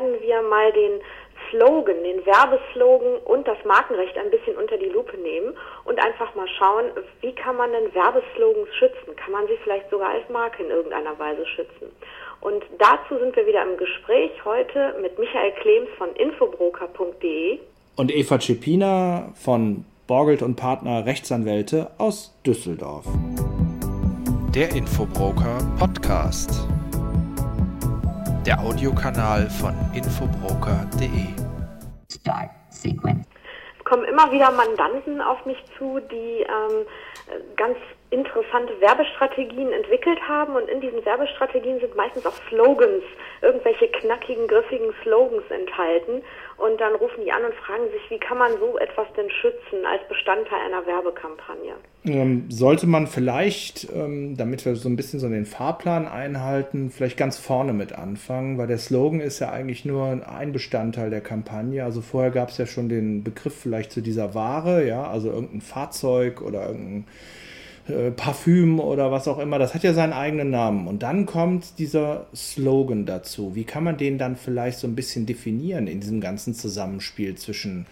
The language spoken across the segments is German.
werden wir mal den Slogan, den Werbeslogan und das Markenrecht ein bisschen unter die Lupe nehmen und einfach mal schauen, wie kann man denn Werbeslogans schützen? Kann man sie vielleicht sogar als Marke in irgendeiner Weise schützen? Und dazu sind wir wieder im Gespräch heute mit Michael Klems von infobroker.de und Eva Cepina von Borgelt und Partner Rechtsanwälte aus Düsseldorf. Der Infobroker Podcast der Audiokanal von infobroker.de. Start Sequence. Es kommen immer wieder Mandanten auf mich zu, die ähm, ganz interessante Werbestrategien entwickelt haben und in diesen Werbestrategien sind meistens auch Slogans, irgendwelche knackigen, griffigen Slogans enthalten und dann rufen die an und fragen sich, wie kann man so etwas denn schützen als Bestandteil einer Werbekampagne? Ähm, sollte man vielleicht, ähm, damit wir so ein bisschen so den Fahrplan einhalten, vielleicht ganz vorne mit anfangen, weil der Slogan ist ja eigentlich nur ein Bestandteil der Kampagne. Also vorher gab es ja schon den Begriff vielleicht zu dieser Ware, ja, also irgendein Fahrzeug oder irgendein äh, Parfüm oder was auch immer, das hat ja seinen eigenen Namen. Und dann kommt dieser Slogan dazu. Wie kann man den dann vielleicht so ein bisschen definieren in diesem ganzen Zusammenspiel zwischen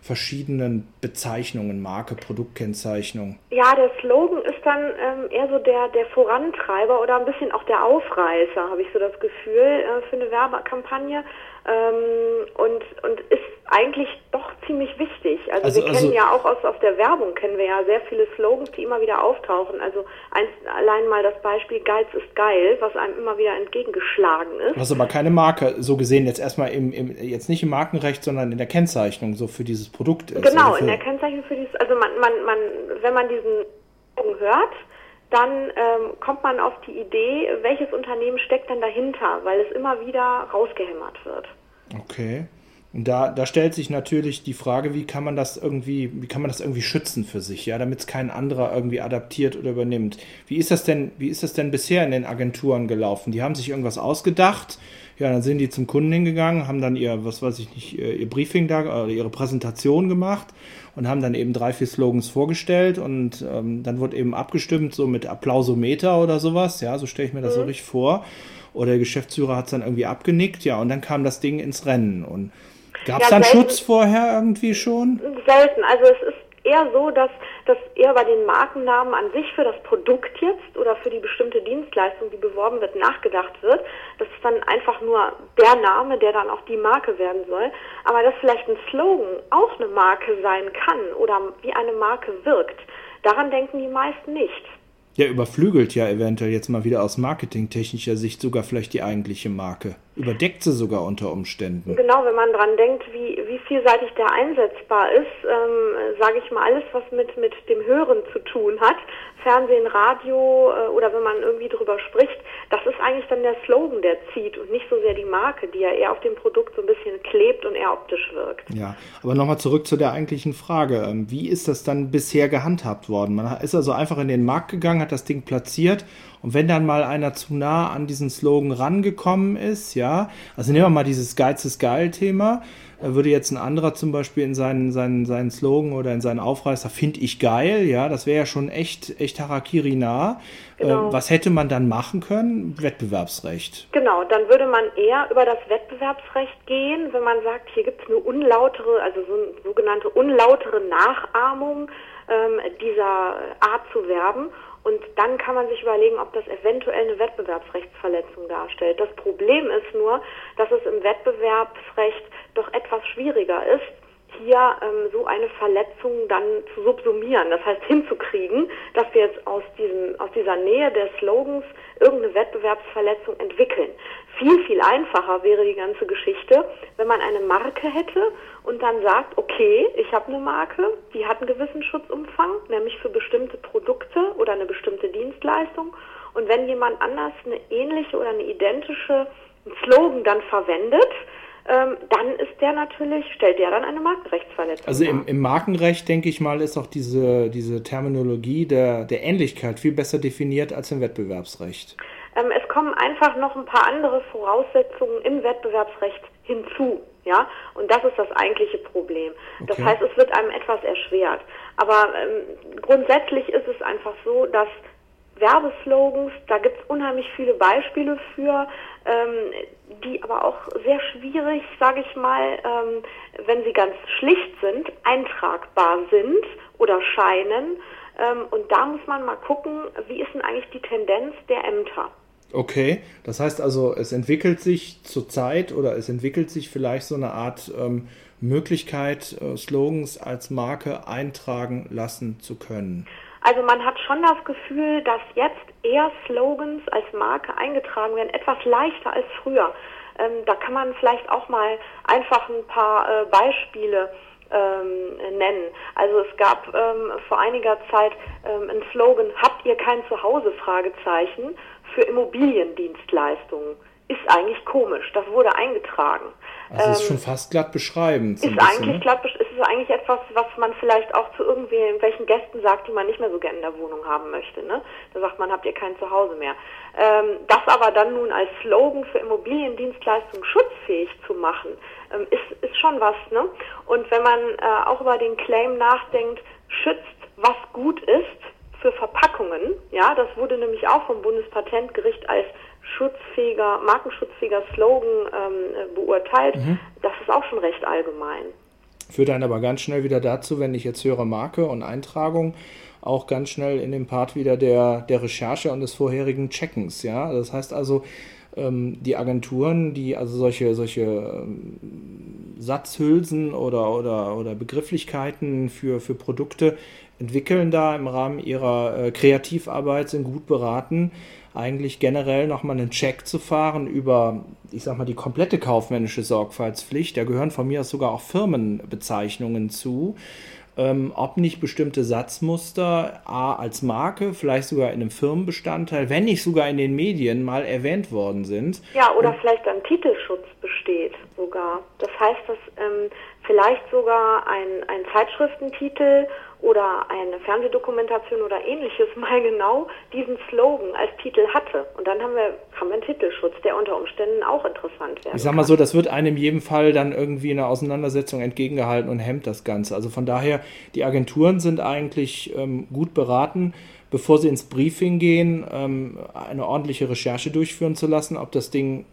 verschiedenen Bezeichnungen, Marke, Produktkennzeichnung? Ja, der Slogan ist dann ähm, eher so der, der Vorantreiber oder ein bisschen auch der Aufreißer, habe ich so das Gefühl, äh, für eine Werbekampagne. Ähm, und, und ist eigentlich doch ziemlich wichtig. Also, also wir kennen also, ja auch aus, aus der Werbung kennen wir ja sehr viele Slogans, die immer wieder auftauchen. Also eins, allein mal das Beispiel Geiz ist geil, was einem immer wieder entgegengeschlagen ist. Was aber keine Marke, so gesehen jetzt erstmal im, im jetzt nicht im Markenrecht, sondern in der Kennzeichnung so für dieses Produkt ist. Genau, in der Kennzeichnung für dieses, also man, man, man, wenn man diesen Slogan hört, dann ähm, kommt man auf die Idee, welches Unternehmen steckt denn dahinter, weil es immer wieder rausgehämmert wird. Okay. Und da, da stellt sich natürlich die Frage, wie kann man das irgendwie, wie kann man das irgendwie schützen für sich, ja, damit es kein anderer irgendwie adaptiert oder übernimmt. Wie ist das denn, wie ist das denn bisher in den Agenturen gelaufen? Die haben sich irgendwas ausgedacht, ja, dann sind die zum Kunden hingegangen, haben dann ihr, was weiß ich nicht, ihr Briefing da oder ihre Präsentation gemacht und haben dann eben drei, vier Slogans vorgestellt und ähm, dann wurde eben abgestimmt, so mit Applausometer oder sowas, ja, so stelle ich mir das mhm. so richtig vor. Oder der Geschäftsführer hat es dann irgendwie abgenickt, ja, und dann kam das Ding ins Rennen. Und gab es ja, dann selten, Schutz vorher irgendwie schon? Selten. Also es ist eher so, dass das eher bei den Markennamen an sich für das Produkt jetzt oder für die bestimmte Dienstleistung, die beworben wird, nachgedacht wird. Das ist dann einfach nur der Name, der dann auch die Marke werden soll. Aber dass vielleicht ein Slogan auch eine Marke sein kann oder wie eine Marke wirkt, daran denken die meisten nicht. Ja, überflügelt ja eventuell jetzt mal wieder aus marketingtechnischer Sicht sogar vielleicht die eigentliche Marke. Überdeckt sie sogar unter Umständen. Genau, wenn man dran denkt, wie, wie vielseitig der einsetzbar ist, ähm, sage ich mal, alles, was mit, mit dem Hören zu tun hat, Fernsehen, Radio äh, oder wenn man irgendwie drüber spricht, das ist eigentlich dann der Slogan, der zieht und nicht so sehr die Marke, die ja eher auf dem Produkt so ein bisschen klebt und eher optisch wirkt. Ja, aber nochmal zurück zu der eigentlichen Frage. Ähm, wie ist das dann bisher gehandhabt worden? Man ist also einfach in den Markt gegangen, hat das Ding platziert und wenn dann mal einer zu nah an diesen Slogan rangekommen ist, ja, also nehmen wir mal dieses Geiz ist geil Thema, würde jetzt ein anderer zum Beispiel in seinen, seinen, seinen Slogan oder in seinen Aufreißer, finde ich geil, ja, das wäre ja schon echt, echt Harakiri nah. Äh, genau. Äh, was hätte man dann machen können? Wettbewerbsrecht. Genau, dann würde man eher über das Wettbewerbsrecht gehen, wenn man sagt, hier gibt es eine unlautere, also so eine sogenannte unlautere Nachahmung ähm, dieser Art zu werben. Und dann kann man sich überlegen, ob das eventuell eine Wettbewerbsrechtsverletzung darstellt. Das Problem ist nur, dass es im Wettbewerbsrecht doch etwas schwieriger ist, hier ähm, so eine Verletzung dann zu subsumieren, das heißt hinzukriegen, dass wir jetzt aus, diesem, aus dieser Nähe der Slogans irgendeine Wettbewerbsverletzung entwickeln. Viel, viel einfacher wäre die ganze Geschichte, wenn man eine Marke hätte und dann sagt, okay, ich habe eine Marke, die hat einen gewissen Schutzumfang, nämlich für bestimmte Produkte oder eine bestimmte Dienstleistung. Und wenn jemand anders eine ähnliche oder eine identische Slogan dann verwendet, ähm, dann ist der natürlich, stellt der dann eine Markenrechtsverletzung. Also im, im, Markenrecht, denke ich mal, ist auch diese, diese Terminologie der, der Ähnlichkeit viel besser definiert als im Wettbewerbsrecht. Ähm, es kommen einfach noch ein paar andere Voraussetzungen im Wettbewerbsrecht hinzu. Ja, und das ist das eigentliche Problem. Okay. Das heißt, es wird einem etwas erschwert. Aber ähm, grundsätzlich ist es einfach so, dass Werbeslogans, da gibt es unheimlich viele Beispiele für, ähm, die aber auch sehr schwierig, sage ich mal, ähm, wenn sie ganz schlicht sind, eintragbar sind oder scheinen. Ähm, und da muss man mal gucken, wie ist denn eigentlich die Tendenz der Ämter? Okay, das heißt also, es entwickelt sich zurzeit oder es entwickelt sich vielleicht so eine Art ähm, Möglichkeit, äh, Slogans als Marke eintragen lassen zu können. Also man hat schon das Gefühl, dass jetzt eher Slogans als Marke eingetragen werden, etwas leichter als früher. Ähm, da kann man vielleicht auch mal einfach ein paar äh, Beispiele ähm, nennen. Also es gab ähm, vor einiger Zeit ähm, einen Slogan, habt ihr kein Zuhause? Fragezeichen für Immobiliendienstleistungen. Ist eigentlich komisch. Das wurde eingetragen. Also ähm, ist schon fast glatt beschreibend. So ist bisschen, eigentlich ne? glatt, ist es eigentlich etwas, was man vielleicht auch zu irgendwelchen Gästen sagt, die man nicht mehr so gerne in der Wohnung haben möchte. Ne? Da sagt man, habt ihr kein Zuhause mehr. Ähm, das aber dann nun als Slogan für Immobiliendienstleistungen schutzfähig zu machen, ähm, ist, ist schon was. Ne? Und wenn man äh, auch über den Claim nachdenkt, schützt, was gut ist für Verpackungen, ja, das wurde nämlich auch vom Bundespatentgericht als schutzfähiger, markenschutzfähiger Slogan ähm, beurteilt. Mhm. Das ist auch schon recht allgemein. Führt dann aber ganz schnell wieder dazu, wenn ich jetzt höre Marke und Eintragung, auch ganz schnell in den Part wieder der, der Recherche und des vorherigen Checkens. Ja? Das heißt also, ähm, die Agenturen, die also solche, solche ähm, Satzhülsen oder, oder, oder Begrifflichkeiten für, für Produkte entwickeln da im Rahmen ihrer äh, Kreativarbeit, sind gut beraten, eigentlich generell nochmal einen Check zu fahren über, ich sag mal, die komplette kaufmännische Sorgfaltspflicht. Da gehören von mir aus sogar auch Firmenbezeichnungen zu. Ähm, ob nicht bestimmte Satzmuster A als Marke, vielleicht sogar in einem Firmenbestandteil, wenn nicht sogar in den Medien mal erwähnt worden sind. Ja, oder Und, vielleicht ein Titelschutz besteht sogar. Das heißt, dass ähm, vielleicht sogar ein, ein Zeitschriftentitel oder eine Fernsehdokumentation oder ähnliches mal genau diesen Slogan als Titel hatte. Und dann haben wir, haben wir einen Titelschutz, der unter Umständen auch interessant wäre. Ich sag mal so, das wird einem in jedem Fall dann irgendwie in einer Auseinandersetzung entgegengehalten und hemmt das Ganze. Also von daher, die Agenturen sind eigentlich ähm, gut beraten, bevor sie ins Briefing gehen, ähm, eine ordentliche Recherche durchführen zu lassen, ob das Ding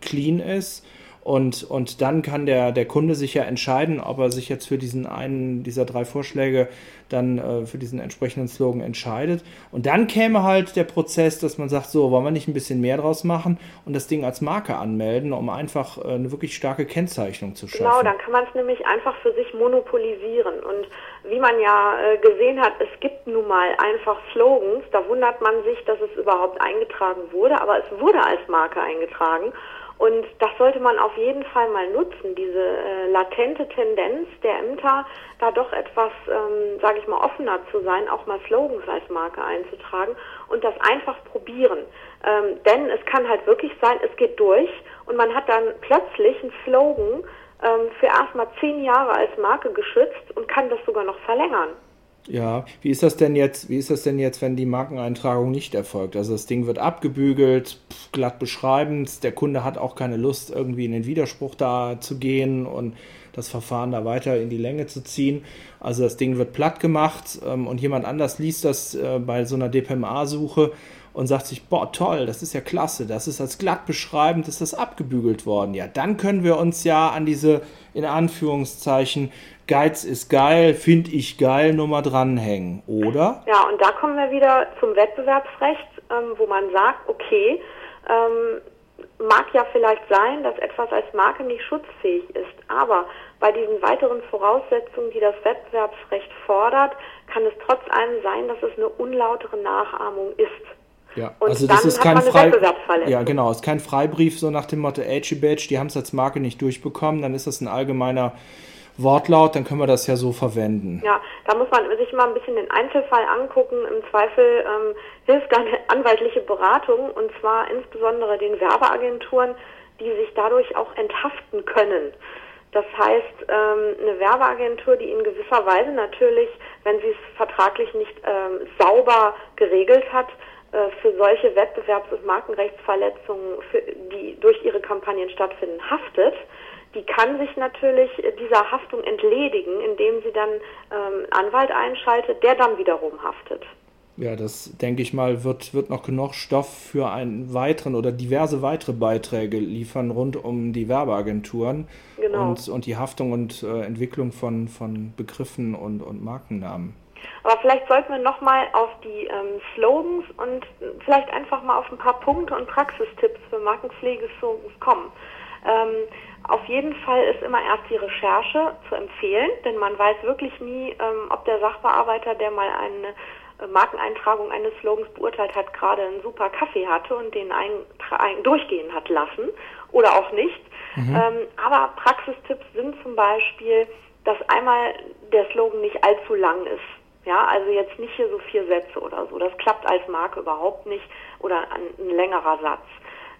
clean ist und, und dann kann der, der Kunde sich ja entscheiden, ob er sich jetzt für diesen einen dieser drei Vorschläge dann äh, für diesen entsprechenden Slogan entscheidet. Und dann käme halt der Prozess, dass man sagt, so, wollen wir nicht ein bisschen mehr draus machen und das Ding als Marke anmelden, um einfach äh, eine wirklich starke Kennzeichnung zu schaffen. Genau, dann kann man es nämlich einfach für sich monopolisieren. Und wie man ja äh, gesehen hat, es gibt nun mal einfach Slogans, da wundert man sich, dass es überhaupt eingetragen wurde, aber es wurde als Marke eingetragen. Und das sollte man auf jeden Fall mal nutzen, diese äh, latente Tendenz der Ämter, da doch etwas, ähm, sage ich mal, offener zu sein, auch mal Slogans als Marke einzutragen und das einfach probieren. Ähm, denn es kann halt wirklich sein, es geht durch und man hat dann plötzlich einen Slogan ähm, für erstmal zehn Jahre als Marke geschützt und kann das sogar noch verlängern. Ja, wie ist das denn jetzt, wie ist das denn jetzt, wenn die Markeneintragung nicht erfolgt? Also das Ding wird abgebügelt, glatt beschreibend, der Kunde hat auch keine Lust, irgendwie in den Widerspruch da zu gehen und das Verfahren da weiter in die Länge zu ziehen. Also das Ding wird platt gemacht ähm, und jemand anders liest das äh, bei so einer DPMA-Suche und sagt sich, boah, toll, das ist ja klasse, das ist als glatt beschreibend, ist das abgebügelt worden. Ja, dann können wir uns ja an diese, in Anführungszeichen, Geiz ist geil, finde ich geil, Nummer dranhängen, oder? Ja, und da kommen wir wieder zum Wettbewerbsrecht, ähm, wo man sagt, okay, ähm, mag ja vielleicht sein, dass etwas als Marke nicht schutzfähig ist, aber bei diesen weiteren Voraussetzungen, die das Wettbewerbsrecht fordert, kann es trotz allem sein, dass es eine unlautere Nachahmung ist. Ja, und also das ist kein Frei Ja, genau, ist kein Freibrief so nach dem Motto Edgy Badge, die haben es als Marke nicht durchbekommen, dann ist das ein allgemeiner Wortlaut, dann können wir das ja so verwenden. Ja, da muss man sich mal ein bisschen den Einzelfall angucken. Im Zweifel ähm, hilft dann anwaltliche Beratung und zwar insbesondere den Werbeagenturen, die sich dadurch auch enthaften können. Das heißt, ähm, eine Werbeagentur, die in gewisser Weise natürlich, wenn sie es vertraglich nicht ähm, sauber geregelt hat, äh, für solche Wettbewerbs- und Markenrechtsverletzungen, die durch ihre Kampagnen stattfinden, haftet die kann sich natürlich dieser Haftung entledigen, indem sie dann ähm, Anwalt einschaltet, der dann wiederum haftet. Ja, das denke ich mal, wird, wird noch genug Stoff für einen weiteren oder diverse weitere Beiträge liefern rund um die Werbeagenturen genau. und, und die Haftung und äh, Entwicklung von, von Begriffen und, und Markennamen. Aber vielleicht sollten wir nochmal auf die ähm, Slogans und vielleicht einfach mal auf ein paar Punkte und Praxistipps für Markenpflegeslogans kommen. Ähm, auf jeden Fall ist immer erst die Recherche zu empfehlen, denn man weiß wirklich nie, ähm, ob der Sachbearbeiter, der mal eine äh, Markeneintragung eines Slogans beurteilt hat, gerade einen super Kaffee hatte und den ein, ein, durchgehen hat lassen oder auch nicht. Mhm. Ähm, aber Praxistipps sind zum Beispiel, dass einmal der Slogan nicht allzu lang ist. Ja, also jetzt nicht hier so vier Sätze oder so. Das klappt als Marke überhaupt nicht oder ein, ein längerer Satz.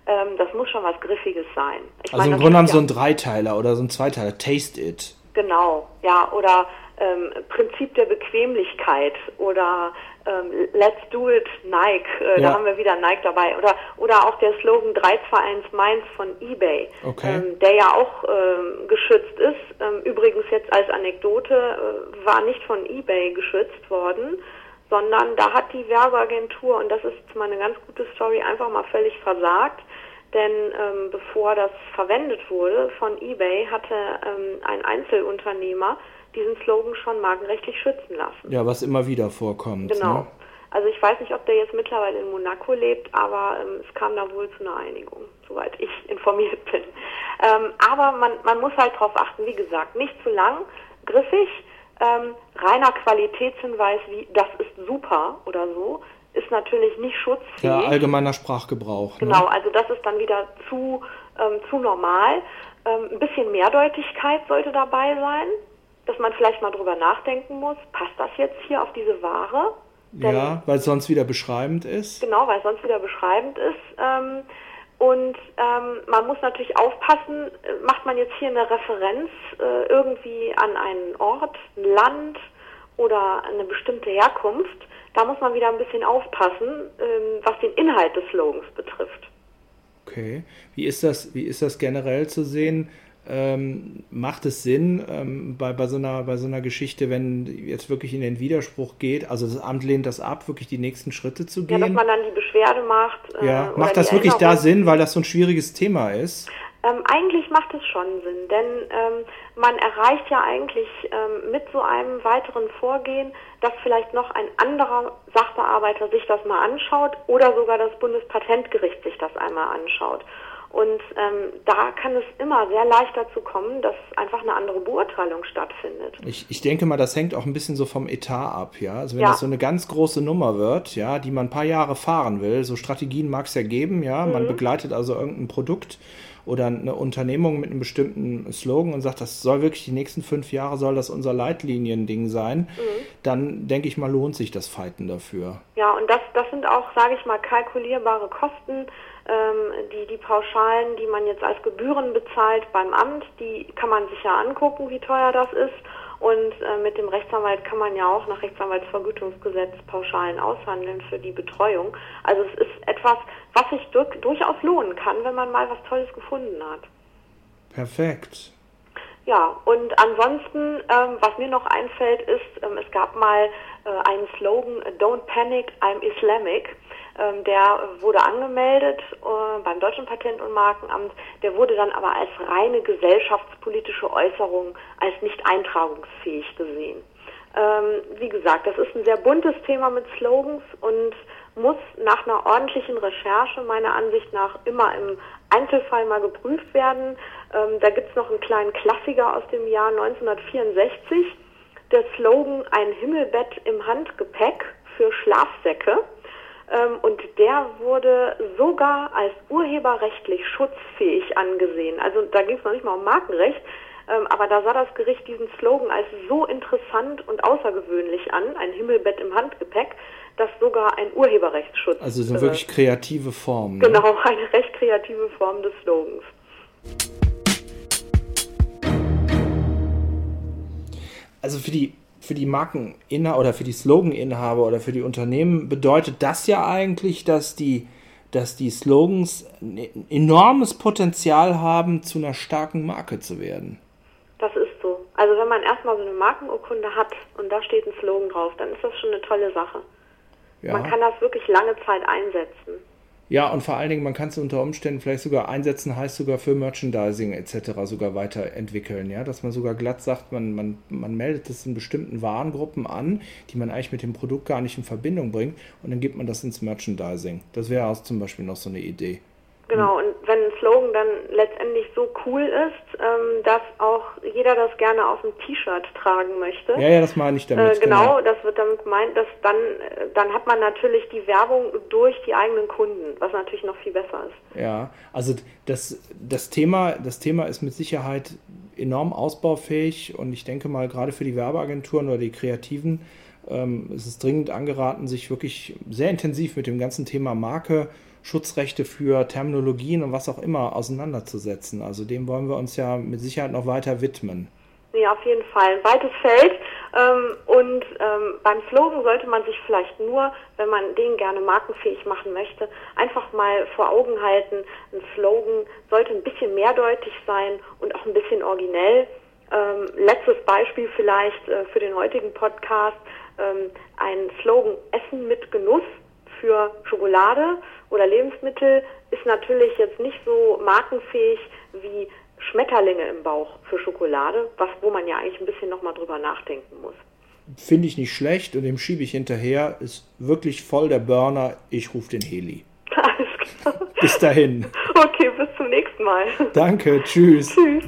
Ähm, das muss schon was Griffiges sein. Ich also meine, im Grunde genommen so ein Dreiteiler oder so ein Zweiteiler. Taste it. Genau, ja. Oder ähm, Prinzip der Bequemlichkeit oder ähm, Let's do it Nike, äh, ja. da haben wir wieder Nike dabei. Oder, oder auch der Slogan 321 Mainz von eBay, okay. ähm, der ja auch ähm, geschützt ist. Ähm, übrigens jetzt als Anekdote äh, war nicht von eBay geschützt worden, sondern da hat die Werbeagentur, und das ist mal eine ganz gute Story, einfach mal völlig versagt. Denn ähm, bevor das verwendet wurde von eBay, hatte ähm, ein Einzelunternehmer diesen Slogan schon markenrechtlich schützen lassen. Ja, was immer wieder vorkommt. Genau. Ne? Also ich weiß nicht, ob der jetzt mittlerweile in Monaco lebt, aber ähm, es kam da wohl zu einer Einigung, soweit ich informiert bin. Ähm, aber man, man muss halt darauf achten, wie gesagt, nicht zu lang, griffig, ähm, reiner Qualitätshinweis wie das ist super oder so, ist natürlich nicht schutzfähig. Ja, allgemeiner Sprachgebrauch. Ne? Genau, also das ist dann wieder zu, ähm, zu normal. Ähm, ein bisschen Mehrdeutigkeit sollte dabei sein dass man vielleicht mal drüber nachdenken muss, passt das jetzt hier auf diese Ware? Denn, ja, weil es sonst wieder beschreibend ist. Genau, weil es sonst wieder beschreibend ist. Ähm, und ähm, man muss natürlich aufpassen, macht man jetzt hier eine Referenz äh, irgendwie an einen Ort, ein Land oder eine bestimmte Herkunft, da muss man wieder ein bisschen aufpassen, ähm, was den Inhalt des Slogans betrifft. Okay. Wie ist das, wie ist das generell zu sehen? ähm, macht es Sinn ähm, bei, bei, so einer, bei so einer Geschichte, wenn jetzt wirklich in den Widerspruch geht, also das Amt lehnt das ab, wirklich die nächsten Schritte zu gehen? Ja, dass man dann die Beschwerde macht. Äh, ja, macht das wirklich da Sinn, weil das so ein schwieriges Thema ist? Ähm, eigentlich macht es schon Sinn, denn ähm, man erreicht ja eigentlich ähm, mit so einem weiteren Vorgehen, dass vielleicht noch ein anderer Sachbearbeiter sich das mal anschaut oder sogar das Bundespatentgericht sich das einmal anschaut. Und ähm, da kann es immer sehr leicht dazu kommen, dass einfach eine andere Beurteilung stattfindet. Ich, ich denke mal, das hängt auch ein bisschen so vom Etat ab, ja. Also wenn ja. das so eine ganz große Nummer wird, ja, die man ein paar Jahre fahren will, so Strategien mag es ja geben, ja. Mhm. Man begleitet also irgendein Produkt oder eine Unternehmung mit einem bestimmten Slogan und sagt, das soll wirklich die nächsten fünf Jahre soll das unser Leitliniending sein, mhm. dann denke ich mal, lohnt sich das Fighten dafür. Ja, und das, das sind auch, sage ich mal, kalkulierbare Kosten ähm, die, die Pauschalen, die man jetzt als Gebühren bezahlt beim Amt, die kann man sich ja angucken, wie teuer das ist. Und äh, mit dem Rechtsanwalt kann man ja auch nach Rechtsanwaltsvergütungsgesetz Pauschalen aushandeln für die Betreuung. Also es ist etwas, was sich durch, durchaus lohnen kann, wenn man mal was Tolles gefunden hat. Perfekt. Ja, und ansonsten, ähm, was mir noch einfällt, ist, ähm, es gab mal äh, einen Slogan, Don't Panic, I'm Islamic. Ähm, der wurde angemeldet äh, beim Deutschen Patent- und Markenamt. Der wurde dann aber als reine gesellschaftspolitische Äußerung als nicht eintragungsfähig gesehen. Ähm, wie gesagt, das ist ein sehr buntes Thema mit Slogans und muss nach einer ordentlichen Recherche meiner Ansicht nach immer im Einzelfall mal geprüft werden. Ähm, da gibt's noch einen kleinen Klassiker aus dem Jahr 1964. Der Slogan Ein Himmelbett im Handgepäck für Schlafsäcke. Ähm, und der wurde sogar als urheberrechtlich schutzfähig angesehen. Also da ging es noch nicht mal um Markenrecht, ähm, aber da sah das Gericht diesen Slogan als so interessant und außergewöhnlich an, ein Himmelbett im Handgepäck, dass sogar ein Urheberrechtsschutz. Also so eine äh, wirklich kreative Form. Ne? Genau, eine recht kreative Form des Slogans. Also für die für die Markeninhaber oder für die Sloganinhaber oder für die Unternehmen bedeutet das ja eigentlich, dass die, dass die Slogans ein enormes Potenzial haben, zu einer starken Marke zu werden. Das ist so. Also wenn man erstmal so eine Markenurkunde hat und da steht ein Slogan drauf, dann ist das schon eine tolle Sache. Ja. Man kann das wirklich lange Zeit einsetzen. Ja, und vor allen Dingen, man kann es unter Umständen vielleicht sogar einsetzen, heißt sogar für Merchandising etc. sogar weiterentwickeln, ja, dass man sogar glatt sagt, man, man, man meldet es in bestimmten Warengruppen an, die man eigentlich mit dem Produkt gar nicht in Verbindung bringt und dann gibt man das ins Merchandising. Das wäre auch zum Beispiel noch so eine Idee. Genau, und wenn ein Slogan dann letztendlich so cool ist, ähm, dass auch jeder das gerne auf dem T-Shirt tragen möchte. Ja, ja, das meine ich damit. Äh, genau, genau, das wird damit gemeint, dass dann, äh, dann hat man natürlich die Werbung durch die eigenen Kunden, was natürlich noch viel besser ist. Ja, also das, das, Thema, das Thema ist mit Sicherheit enorm ausbaufähig und ich denke mal, gerade für die Werbeagenturen oder die Kreativen ähm, ist es dringend angeraten, sich wirklich sehr intensiv mit dem ganzen Thema Marke Schutzrechte für Terminologien und was auch immer auseinanderzusetzen. Also dem wollen wir uns ja mit Sicherheit noch weiter widmen. Ja, auf jeden Fall. Ein weites Feld. Ähm, und ähm, beim Slogan sollte man sich vielleicht nur, wenn man den gerne markenfähig machen möchte, einfach mal vor Augen halten. Ein Slogan sollte ein bisschen mehrdeutig sein und auch ein bisschen originell. Ähm, letztes Beispiel vielleicht äh, für den heutigen Podcast. Ein Slogan Essen mit Genuss für Schokolade oder Lebensmittel ist natürlich jetzt nicht so markenfähig wie Schmetterlinge im Bauch für Schokolade, was, wo man ja eigentlich ein bisschen nochmal drüber nachdenken muss. Finde ich nicht schlecht und dem schiebe ich hinterher. Ist wirklich voll der Burner. Ich rufe den Heli. Alles klar. Bis dahin. Okay, bis zum nächsten Mal. Danke, tschüss. Tschüss.